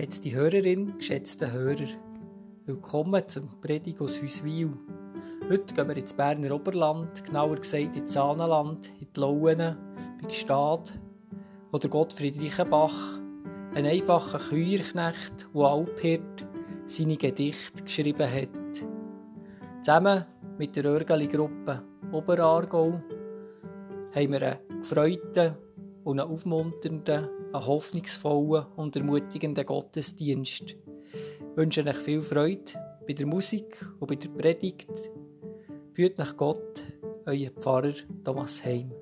Geschätzte Hörerin, geschätzte Hörer, willkommen zum Predigt aus Hüswil. Heute gehen wir ins Berner Oberland, genauer gesagt ins Sahnenland, in die Lauen, bei Gstad, wo der Gottfried Reichenbach, ein einfacher Küierknecht, der Alphirt, seine Gedichte geschrieben hat. Zusammen mit der Örgeli-Gruppe Oberaargau haben wir einen gefreuten und einen aufmunternden einen hoffnungsvollen und ermutigenden Gottesdienst. Ich wünsche euch viel Freude bei der Musik und bei der Predigt. Führt nach Gott, euer Pfarrer Thomas Heim.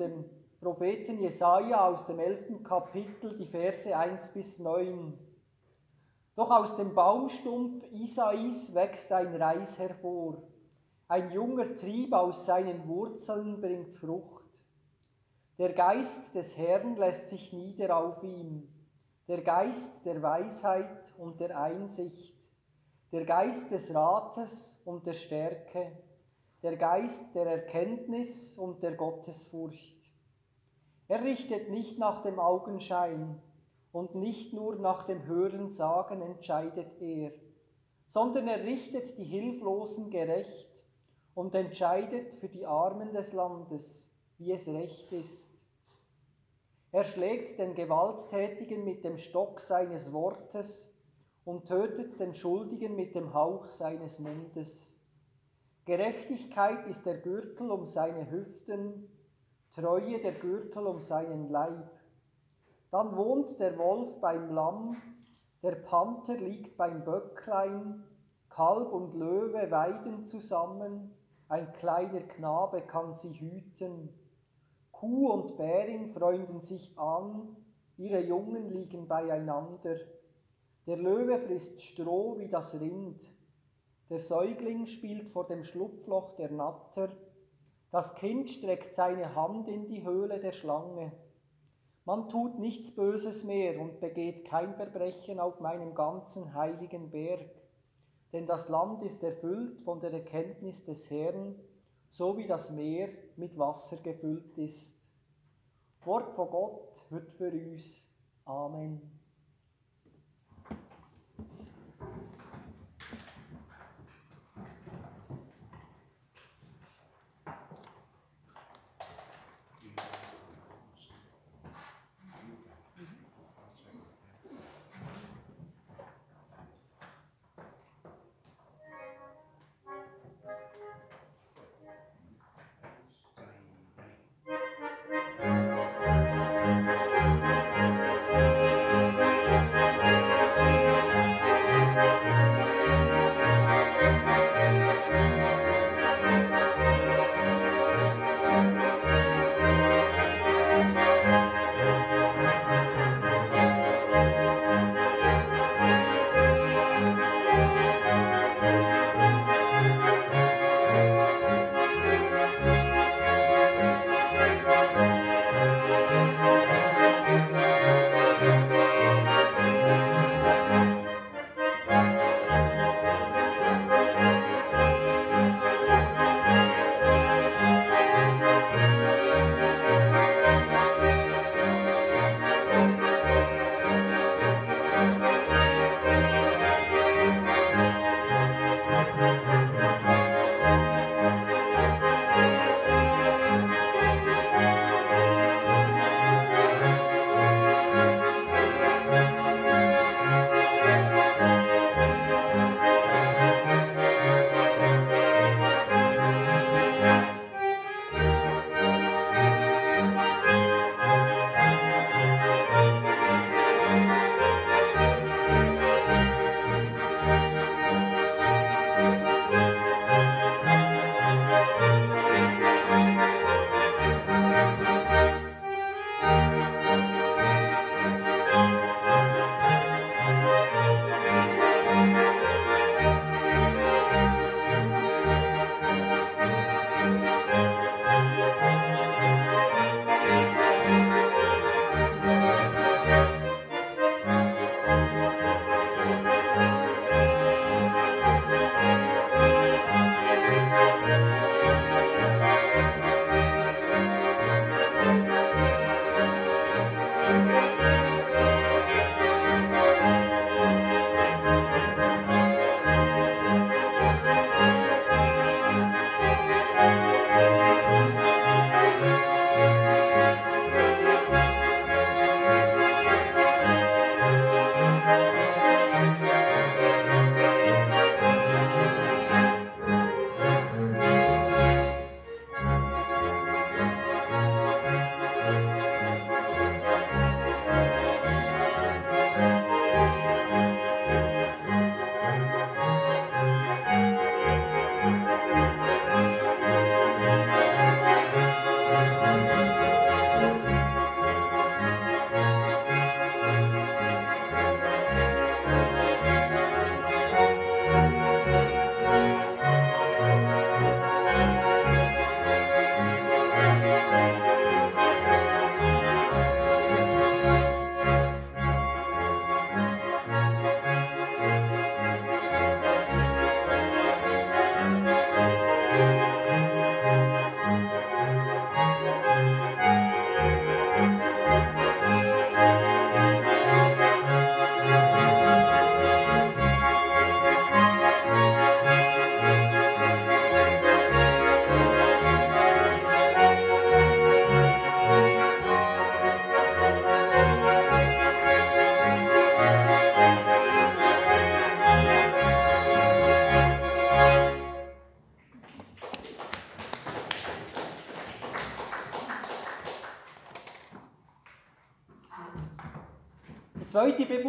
Dem Propheten Jesaja aus dem elften Kapitel, die Verse 1 bis 9. Doch aus dem Baumstumpf Isais wächst ein Reis hervor. Ein junger Trieb aus seinen Wurzeln bringt Frucht. Der Geist des Herrn lässt sich nieder auf ihm. Der Geist der Weisheit und der Einsicht. Der Geist des Rates und der Stärke der Geist der Erkenntnis und der Gottesfurcht. Er richtet nicht nach dem Augenschein und nicht nur nach dem Hörensagen entscheidet er, sondern er richtet die Hilflosen gerecht und entscheidet für die Armen des Landes, wie es recht ist. Er schlägt den Gewalttätigen mit dem Stock seines Wortes und tötet den Schuldigen mit dem Hauch seines Mundes. Gerechtigkeit ist der Gürtel um seine Hüften Treue der Gürtel um seinen Leib. Dann wohnt der Wolf beim Lamm, der Panther liegt beim Böcklein, Kalb und Löwe weiden zusammen, ein kleiner Knabe kann sie hüten. Kuh und Bärin freunden sich an, ihre Jungen liegen beieinander. Der Löwe frisst Stroh wie das Rind. Der Säugling spielt vor dem Schlupfloch der Natter. Das Kind streckt seine Hand in die Höhle der Schlange. Man tut nichts Böses mehr und begeht kein Verbrechen auf meinem ganzen heiligen Berg. Denn das Land ist erfüllt von der Erkenntnis des Herrn, so wie das Meer mit Wasser gefüllt ist. Wort von Gott wird für uns. Amen.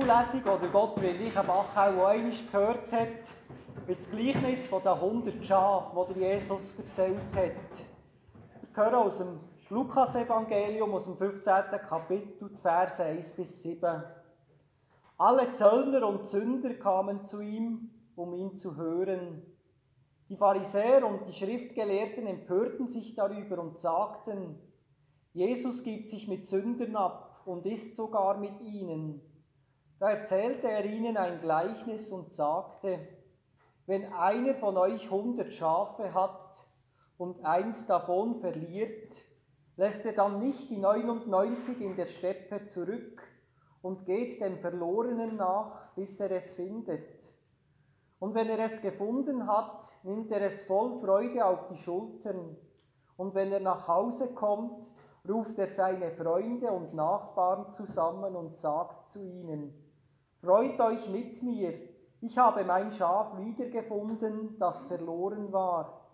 Bibellesung, die Gottfried Reichenbach auch einmal gehört hat, ist das Gleichnis von den 100 Schafen, das Jesus erzählt hat. Wir hören aus dem Lukas-Evangelium, aus dem 15. Kapitel, die Verse 1 bis 7. Alle Zöllner und Sünder kamen zu ihm, um ihn zu hören. Die Pharisäer und die Schriftgelehrten empörten sich darüber und sagten, Jesus gibt sich mit Sündern ab und isst sogar mit ihnen. Da erzählte er ihnen ein Gleichnis und sagte, wenn einer von euch hundert Schafe hat und eins davon verliert, lässt er dann nicht die 99 in der Steppe zurück und geht dem Verlorenen nach, bis er es findet. Und wenn er es gefunden hat, nimmt er es voll Freude auf die Schultern. Und wenn er nach Hause kommt, ruft er seine Freunde und Nachbarn zusammen und sagt zu ihnen, Freut euch mit mir, ich habe mein Schaf wiedergefunden, das verloren war.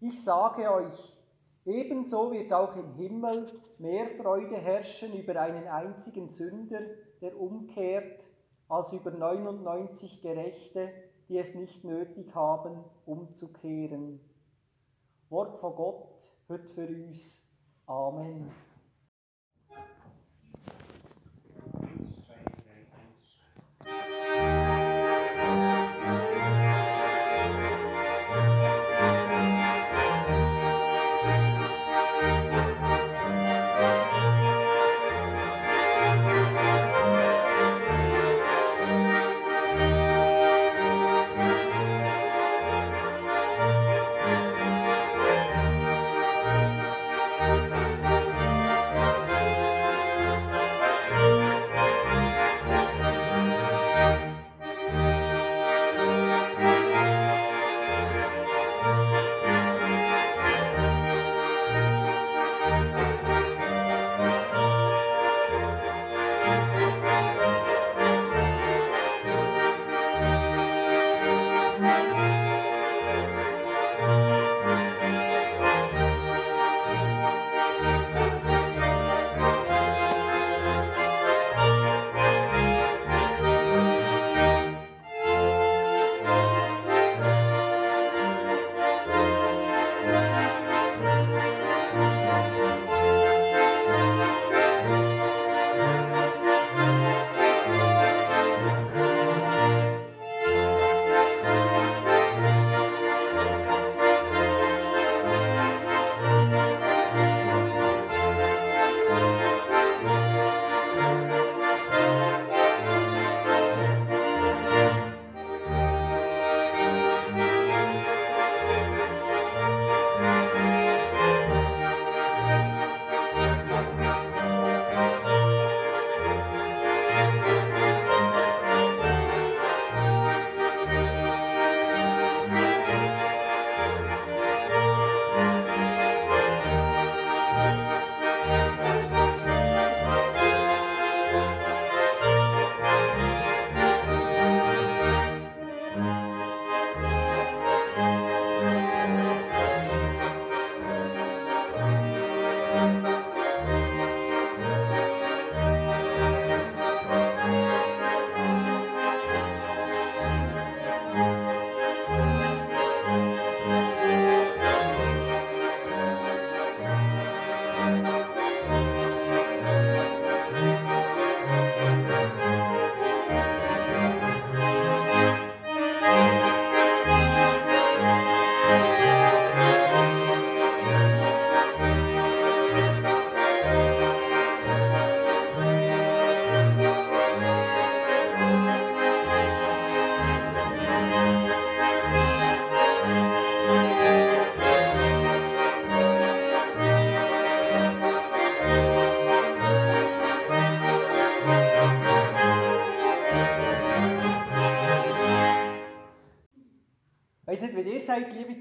Ich sage euch, ebenso wird auch im Himmel mehr Freude herrschen über einen einzigen Sünder, der umkehrt, als über 99 Gerechte, die es nicht nötig haben, umzukehren. Wort von Gott, heute für uns. Amen.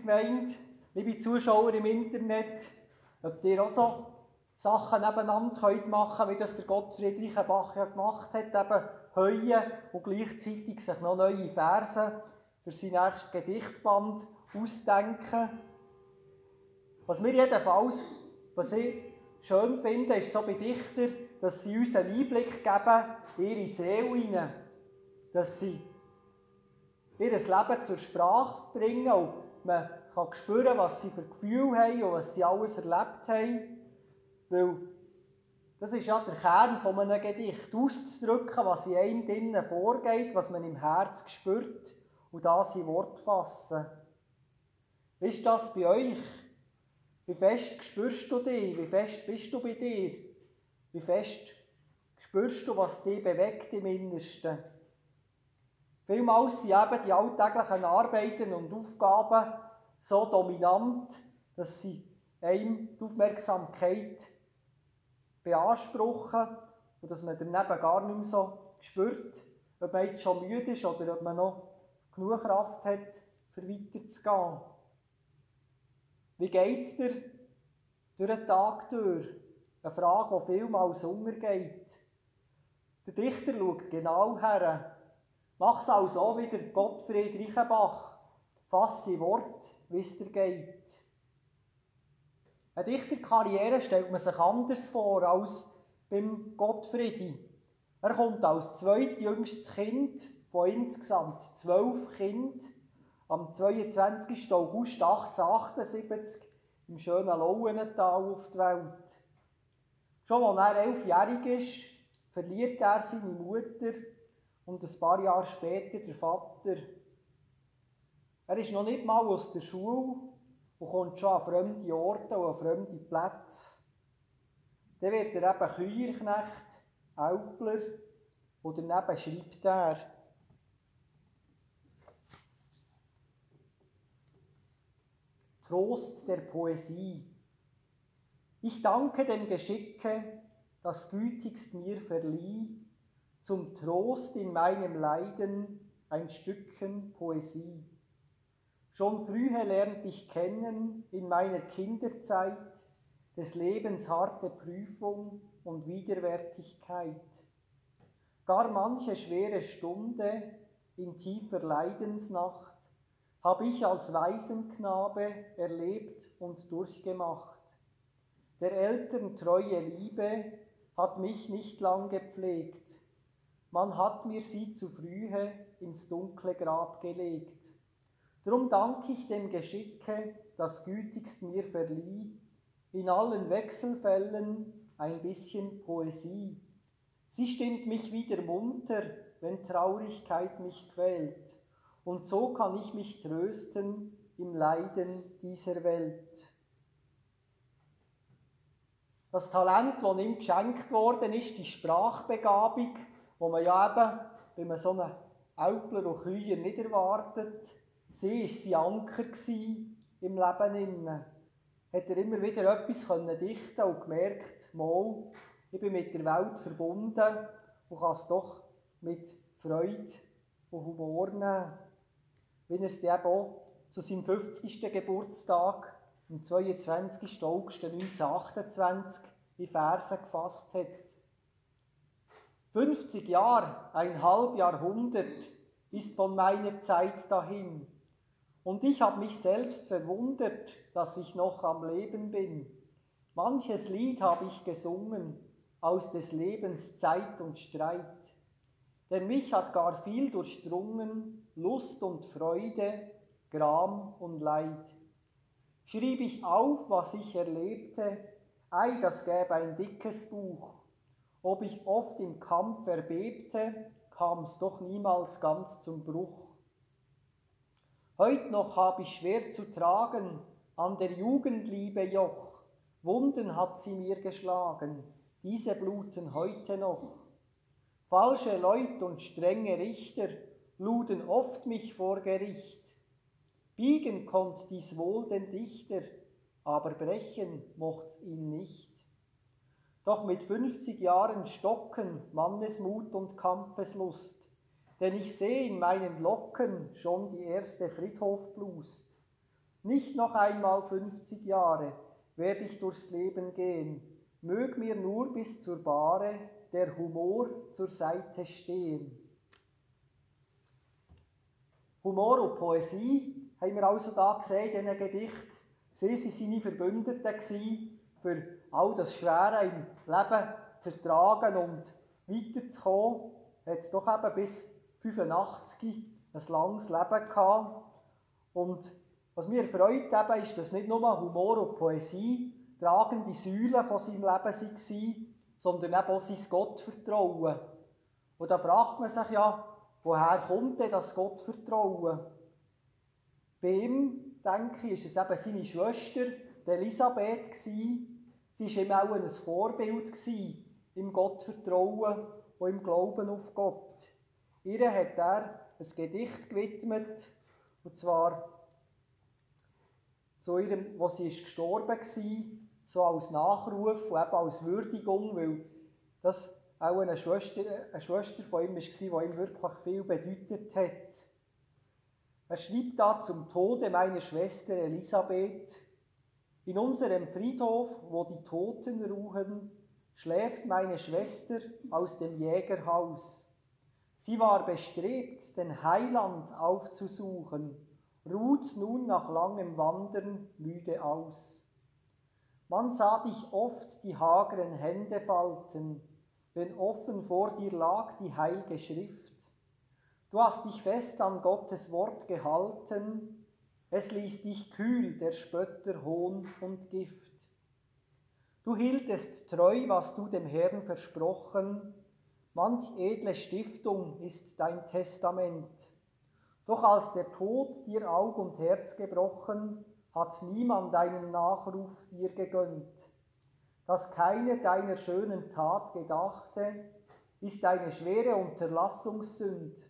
Gemeinde, liebe Zuschauer im Internet, ob ihr auch so Sachen nebeneinander könnt machen wie das der Gottfried Reichenbach ja gemacht hat, eben heuen und gleichzeitig sich noch neue Verse für sein nächstes Gedichtband ausdenken. Was mir jedenfalls, was ich schön finde, ist so bei Dichtern, dass sie uns einen Einblick geben ihre Seele hinein, dass sie ihr Leben zur Sprache bringen und man kann spüren, was sie für Gefühle haben und was sie alles erlebt haben. Weil das ist ja der Kern von einem Gedicht, auszudrücken, was in einem drinnen vorgeht, was man im Herz spürt und das in Wort fassen. Wie ist das bei euch? Wie fest spürst du dich? Wie fest bist du bei dir? Wie fest spürst du, was dich bewegt im Innersten? Vielmals sind eben die alltäglichen Arbeiten und Aufgaben so dominant, dass sie einem die Aufmerksamkeit beanspruchen und dass man daneben gar nicht mehr so spürt, ob man jetzt schon müde ist oder ob man noch genug Kraft hat, für weiterzugehen. Wie geht es dir durch den Tag durch? Eine Frage, die vielmals untergeht. Der Dichter schaut genau her. Mach es auch so wie der Gottfried Reichenbach. Fasse Wort, wie es dir geht. Eine Dichterkarriere stellt man sich anders vor als beim Gottfriedi. Er kommt als zweitjüngstes Kind von insgesamt zwölf Kindern am 22. August 1878 im schönen Lauenental auf die Welt. Schon als er elfjährig ist, verliert er seine Mutter und ein paar Jahre später der Vater. Er ist noch nicht mal aus der Schule und kommt schon an fremde Orte und an fremde Plätze. Dann wird er eben Küierknecht, Älpler und daneben schreibt er. Trost der Poesie. Ich danke dem Geschicke, das gütigst mir verlieh, zum Trost in meinem Leiden ein Stückchen Poesie. Schon frühe lernt ich kennen in meiner Kinderzeit des Lebens harte Prüfung und Widerwärtigkeit. Gar manche schwere Stunde in tiefer Leidensnacht habe ich als Waisenknabe erlebt und durchgemacht. Der Eltern treue Liebe hat mich nicht lang gepflegt. Man hat mir sie zu frühe ins dunkle Grab gelegt. Drum dank ich dem Geschicke, das gütigst mir verlieh, in allen Wechselfällen ein bisschen Poesie. Sie stimmt mich wieder munter, wenn Traurigkeit mich quält, und so kann ich mich trösten im Leiden dieser Welt. Das Talent, das ihm geschenkt worden ist, die Sprachbegabung, wo man ja eben, wenn man so einen Alpler und Küher nicht erwartet, Sie war sein Anker im Leben. Innen. Hat er immer wieder etwas dichten und gemerkt, mal, ich bin mit der Welt verbunden und kann es doch mit Freude und Humor nehmen. Wie er es eben auch zu seinem 50. Geburtstag am 22. August 1928 in Versen gefasst hat. 50 Jahre, ein halb Jahrhundert ist von meiner Zeit dahin. Und ich habe mich selbst verwundert, dass ich noch am Leben bin. Manches Lied habe ich gesungen aus des Lebens Zeit und Streit. Denn mich hat gar viel durchdrungen, Lust und Freude, Gram und Leid. Schrieb ich auf, was ich erlebte, ei, das gäbe ein dickes Buch. Ob ich oft im Kampf erbebte, kam's doch niemals ganz zum Bruch. Heut noch hab ich schwer zu tragen, an der Jugendliebe Joch. Wunden hat sie mir geschlagen, diese bluten heute noch. Falsche Leut und strenge Richter luden oft mich vor Gericht. Biegen konnt dies wohl den Dichter, aber brechen mocht's ihn nicht. Doch mit fünfzig Jahren stocken Mannesmut und Kampfeslust, denn ich sehe in meinen Locken schon die erste Friedhofblust. Nicht noch einmal 50 Jahre werde ich durchs Leben gehen, mög mir nur bis zur Bahre der Humor zur Seite stehen. Humor und Poesie haben wir also da gesehen in diesem Gedicht. Sie waren seine Verbündeten für all das Schwere im Leben zu ertragen und weiterzukommen, hat es doch eben bis 85 ein langes Leben gehabt. Und was mir freut eben, ist, dass nicht nur Humor und Poesie tragende Säulen von seinem Leben waren, sondern eben auch sein Gottvertrauen. Und da fragt man sich ja, woher kommt denn das Gottvertrauen? Bei ihm, denke ich, ist es eben seine Schwester, Elisabeth, Sie war ihm auch ein Vorbild im Gottvertrauen und im Glauben auf Gott. Ihr hat er ein Gedicht gewidmet, und zwar zu ihrem, wo sie ist gestorben war, so als Nachruf und eben als Würdigung, weil das auch eine Schwester, eine Schwester von ihm war, die ihm wirklich viel bedeutet hat. Er schrieb da zum Tode meiner Schwester Elisabeth, in unserem Friedhof, wo die Toten ruhen, schläft meine Schwester aus dem Jägerhaus. Sie war bestrebt, den Heiland aufzusuchen, ruht nun nach langem Wandern müde aus. Man sah dich oft die hageren Hände falten, wenn offen vor dir lag die heilige Schrift. Du hast dich fest an Gottes Wort gehalten, es ließ dich kühl der Spötter Hohn und Gift. Du hieltest treu, was du dem Herrn versprochen, manch edle Stiftung ist dein Testament. Doch als der Tod dir Aug und Herz gebrochen, hat niemand deinen Nachruf dir gegönnt. Dass keiner deiner schönen Tat gedachte, ist eine schwere Unterlassungssünd,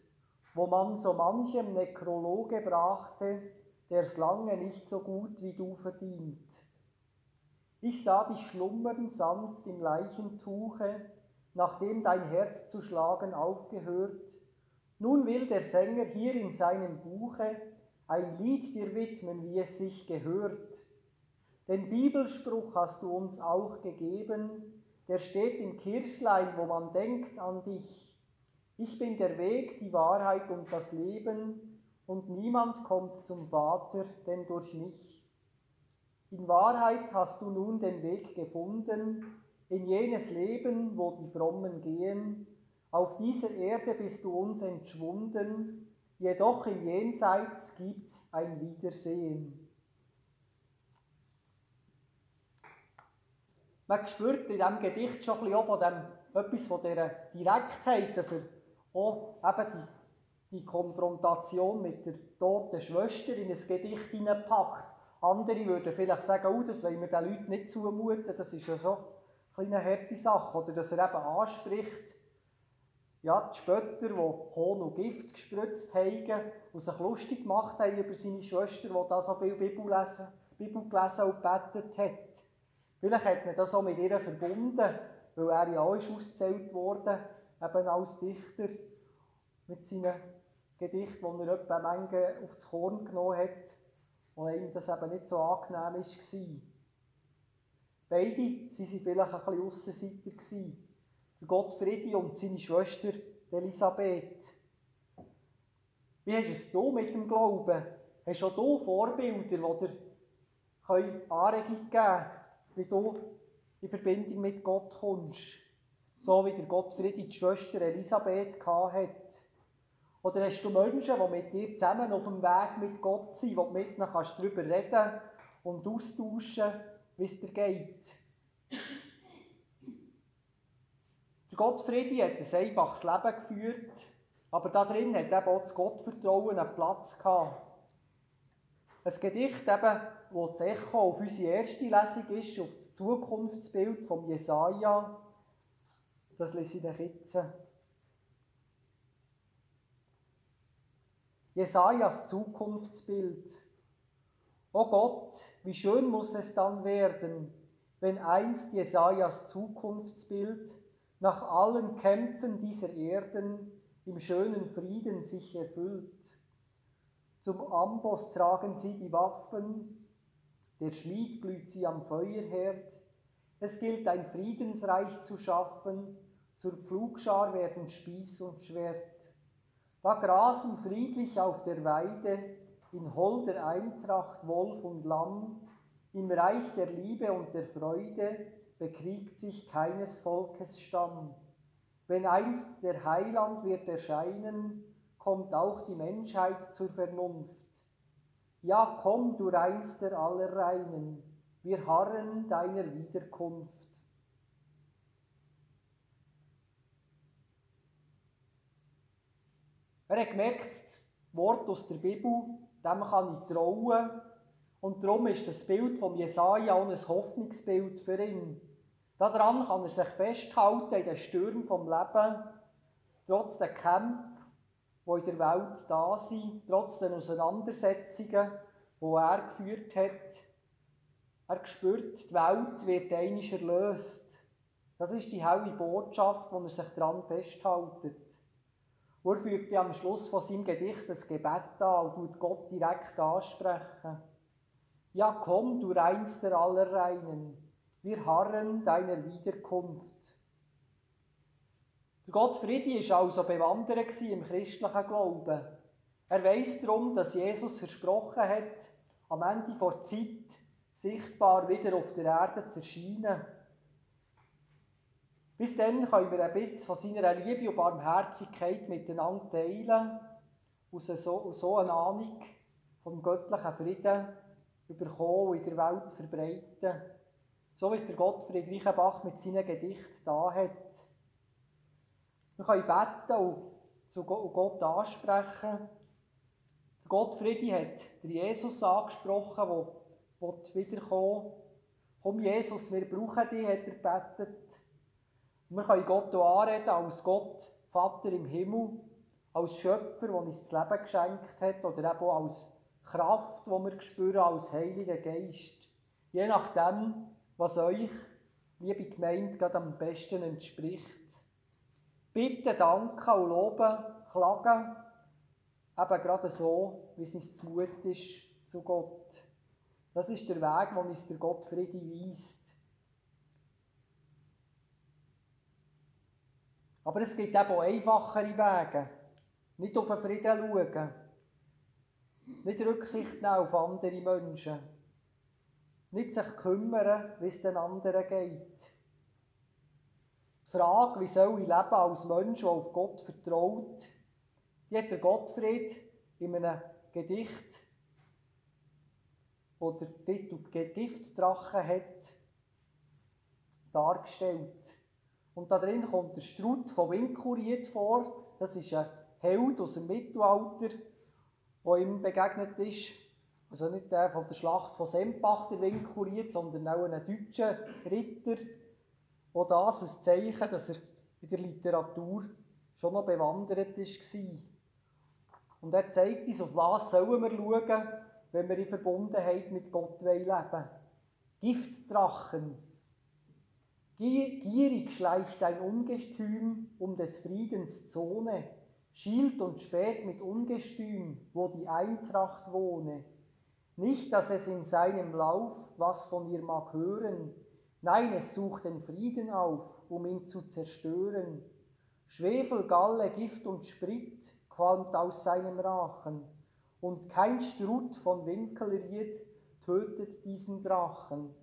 wo man so manchem Nekrologe brachte, der's lange nicht so gut wie du verdient. Ich sah dich schlummern sanft im Leichentuche, nachdem dein Herz zu schlagen aufgehört. Nun will der Sänger hier in seinem Buche ein Lied dir widmen, wie es sich gehört. Den Bibelspruch hast du uns auch gegeben, der steht im Kirchlein, wo man denkt an dich. Ich bin der Weg, die Wahrheit und das Leben, und niemand kommt zum Vater denn durch mich. In Wahrheit hast du nun den Weg gefunden, in jenes Leben, wo die Frommen gehen. Auf dieser Erde bist du uns entschwunden, jedoch im Jenseits gibt's ein Wiedersehen. Man spürt in diesem Gedicht schon ein bisschen auch von dem, etwas von dieser Direktheit, dass er auch eben die die Konfrontation mit der toten Schwester in ein Gedicht hineinpackt. Andere würden vielleicht sagen, oh, das wollen wir den Leuten nicht zumuten, das ist ja schon eine harte Sache. Oder dass er eben anspricht, ja, die Spötter, die Hohn und Gift gespritzt haben und sich lustig gemacht haben über seine Schwester, die da so viel Bibel, lesen, Bibel gelesen und gebetet hat. Vielleicht hat man das auch mit ihr verbunden, weil er ja auch ist ausgezählt wurde, eben als Dichter mit seinen Gedicht, das er etwa Menge aufs Korn genommen hat, wo ihm das eben nicht so angenehm war. Beide waren vielleicht ein bisschen Aussenseiter. Der Gottfriedi und seine Schwester Elisabeth. Wie hast es du mit dem Glauben? Hast du auch du Vorbilder, die dir Anregung geben können, wie du in Verbindung mit Gott kommst? So wie der Gottfriedi die Schwester Elisabeth hatte. Oder hast du Menschen, die mit dir zusammen auf dem Weg mit Gott sind, wo du mit ihnen kannst darüber reden und austauschen, wie es dir geht? Der Gottfriedi hat ein einfaches Leben geführt, aber da drin hat eben auch das Gottvertrauen einen Platz gehabt. Ein Gedicht, eben, wo das Echo auf unsere erste Lesung ist, auf das Zukunftsbild von Jesaja, das lese ich euch jetzt. Jesajas Zukunftsbild. O Gott, wie schön muss es dann werden, wenn einst Jesajas Zukunftsbild nach allen Kämpfen dieser Erden im schönen Frieden sich erfüllt. Zum Amboss tragen sie die Waffen, der Schmied glüht sie am Feuerherd. Es gilt ein Friedensreich zu schaffen, zur Pflugschar werden Spieß und Schwert. Da grasen friedlich auf der Weide in holder Eintracht Wolf und Lamm, im Reich der Liebe und der Freude bekriegt sich keines Volkes Stamm. Wenn einst der Heiland wird erscheinen, kommt auch die Menschheit zur Vernunft. Ja, komm, du reinster aller Reinen, wir harren deiner Wiederkunft. Er hat gemerkt, das Wort aus der Bibel, dem kann ich trauen. Und darum ist das Bild von Jesaja auch ein Hoffnungsbild für ihn. Daran kann er sich festhalten in den Stürmen vom Leben, trotz der Kämpfe, die in der Welt da sind, trotz den Auseinandersetzungen, die er geführt hat. Er spürt, die Welt wird einmal erlöst. Das ist die helle Botschaft, wo er sich daran festhält. Er fügt am Schluss von seinem Gedicht ein Gebet an und tut Gott direkt ansprechen. Ja, komm, du Reinster aller Reinen, wir harren deiner Wiederkunft. Der Gott Friedi war also bewandert im christlichen Glauben. Er weiß darum, dass Jesus versprochen hat, am Ende der Zeit sichtbar wieder auf der Erde zu erscheinen. Bis dann können wir ein bisschen von seiner Liebe und Barmherzigkeit miteinander teilen und so, so eine Ahnung vom göttlichen Frieden bekommen und in der Welt verbreiten. So wie es der Gottfried Reichenbach mit seinen Gedichten da hat. Wir können beten und zu Gott ansprechen. Gottfried hat der Jesus angesprochen, der wiederkommen Komm Jesus, wir brauchen dich, hat er gebetet. Wir können Gott auch anreden als Gott, Vater im Himmel, als Schöpfer, der uns das Leben geschenkt hat, oder eben auch als Kraft, die wir spüren, als Heiliger Geist. Je nachdem, was euch, liebe Gemeinde, gerade am besten entspricht. Bitten, danken und loben, klagen, eben gerade so, wie es uns Mut ist zu Gott. Das ist der Weg, wo uns der Gott Friede weist. Aber es gibt eben auch einfachere Wege. Nicht auf den Frieden schauen. Nicht Rücksicht nehmen auf andere Menschen. Nicht sich kümmern, wie es den anderen geht. Die Frage, wie soll ich leben als Mensch, der auf Gott vertraut, die hat der Gottfried in einem Gedicht, wo der Titel Giftdrache hat, dargestellt. Und da drin kommt der Strut von Winkuriet vor. Das ist ein Held aus dem Mittelalter, der ihm begegnet ist. Also nicht der von der Schlacht von Sempach, der Winkuriet, sondern auch ein deutscher Ritter. Auch das ein Zeichen, dass er in der Literatur schon noch bewandert war. Und er zeigt uns, auf was sollen wir schauen, wenn wir in Verbundenheit mit Gott leben wollen. Giftdrachen. Gierig schleicht ein Ungetüm um des Friedens Zone, schielt und späht mit Ungestüm, wo die Eintracht wohne. Nicht, dass es in seinem Lauf was von ihr mag hören, nein, es sucht den Frieden auf, um ihn zu zerstören. Schwefel, Galle, Gift und Sprit, qualmt aus seinem Rachen, und kein Strut von Winkelried tötet diesen Drachen,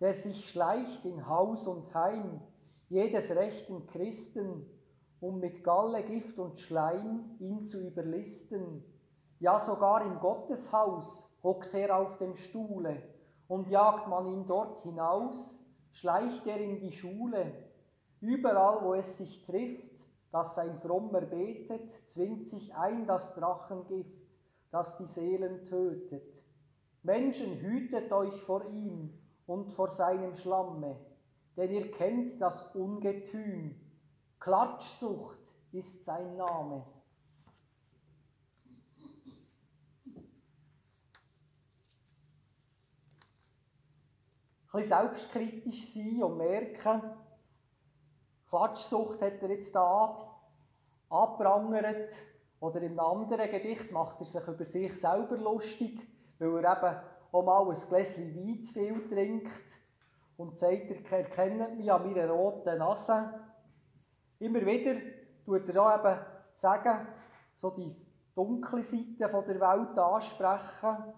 der sich schleicht in Haus und Heim jedes rechten Christen, um mit Galle, Gift und Schleim ihn zu überlisten. Ja, sogar im Gotteshaus hockt er auf dem Stuhle, und jagt man ihn dort hinaus, schleicht er in die Schule. Überall, wo es sich trifft, dass ein Frommer betet, zwingt sich ein das Drachengift, das die Seelen tötet. Menschen, hütet euch vor ihm und vor seinem Schlamme, denn ihr kennt das Ungetüm. Klatschsucht ist sein Name. Ein bisschen selbstkritisch sein und merken, Klatschsucht hat er jetzt da abprangert. Oder im anderen Gedicht macht er sich über sich selber lustig, weil er eben auch mal ein Gläschen Wein zu viel trinkt und sagt, er erkennt mich an meiner roten Nase. Immer wieder tut er auch eben sagen, so die dunkle Seite der Welt ansprechen,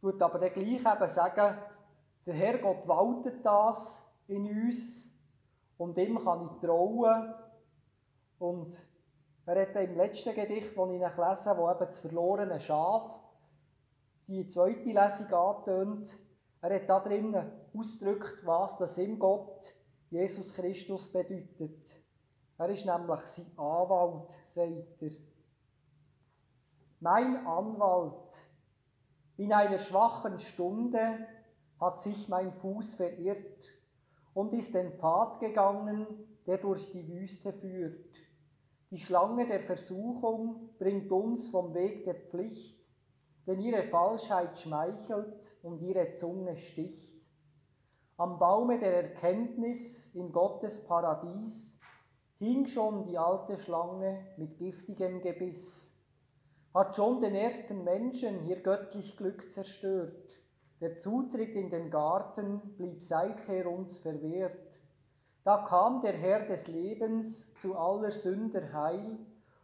tut aber dann gleich eben sagen, der Herrgott waltet das in uns und ihm kann ich trauen Und er hat im letzten Gedicht, das ich lese, wo eben das verlorene Schaf die zweite Lesung antönt, er hat da drinnen ausgedrückt, was das im Gott Jesus Christus bedeutet. Er ist nämlich sein Anwalt, sagt er. Mein Anwalt, in einer schwachen Stunde hat sich mein Fuß verirrt und ist den Pfad gegangen, der durch die Wüste führt. Die Schlange der Versuchung bringt uns vom Weg der Pflicht, denn ihre Falschheit schmeichelt und ihre Zunge sticht. Am Baume der Erkenntnis in Gottes Paradies hing schon die alte Schlange mit giftigem Gebiss, hat schon den ersten Menschen ihr göttlich Glück zerstört. Der Zutritt in den Garten blieb seither uns verwehrt. Da kam der Herr des Lebens zu aller Sünder Heil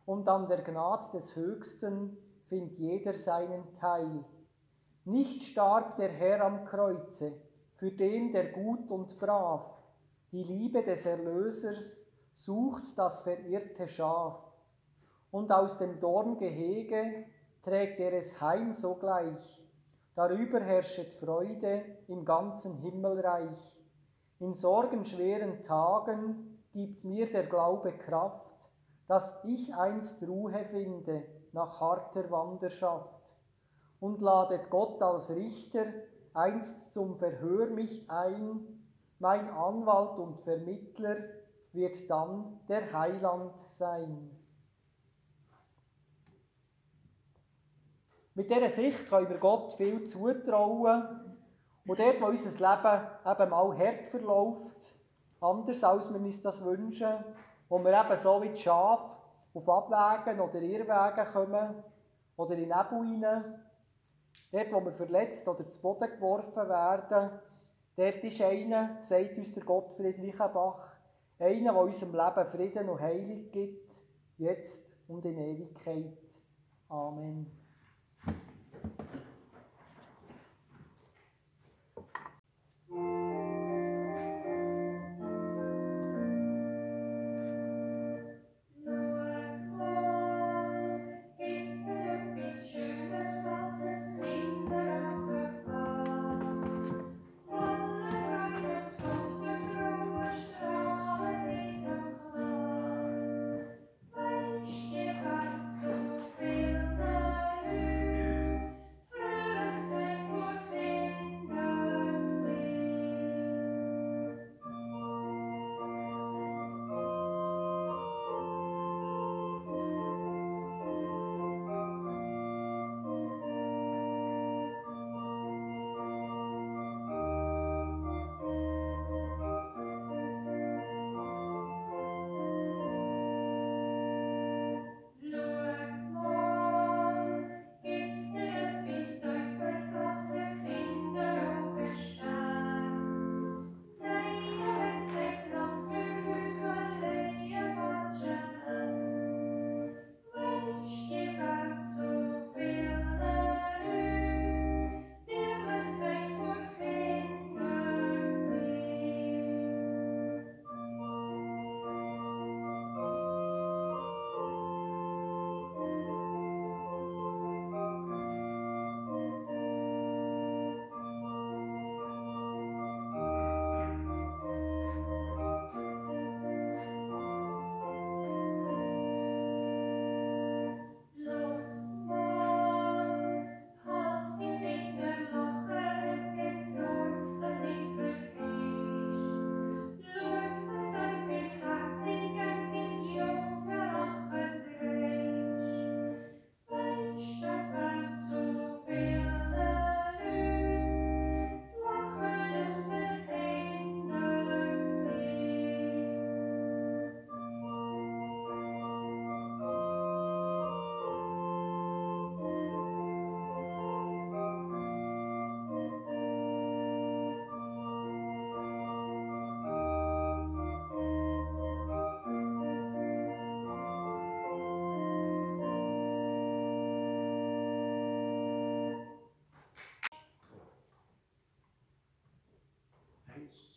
und an der Gnad des Höchsten findet jeder seinen Teil. Nicht starb der Herr am Kreuze für den, der gut und brav die Liebe des Erlösers sucht das verirrte Schaf. Und aus dem Dorngehege trägt er es heim sogleich. Darüber herrschet Freude im ganzen Himmelreich. In sorgenschweren Tagen gibt mir der Glaube Kraft, dass ich einst Ruhe finde nach harter Wanderschaft. Und ladet Gott als Richter einst zum Verhör mich ein, mein Anwalt und Vermittler wird dann der Heiland sein. Mit dieser Sicht können wir Gott viel zutrauen. Und dort, wo unser Leben eben mal hart verläuft, anders als wir uns das wünschen, wo wir eben so wie die Schafe auf Abwägen oder Irrwegen kommen oder in Nebel rein, dort, wo wir verletzt oder zu Boden geworfen werden, dort ist einer, sagt uns der Gottfried Reichenbach, einer, der unserem Leben Frieden und Heilung gibt, jetzt und in Ewigkeit. Amen.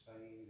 Say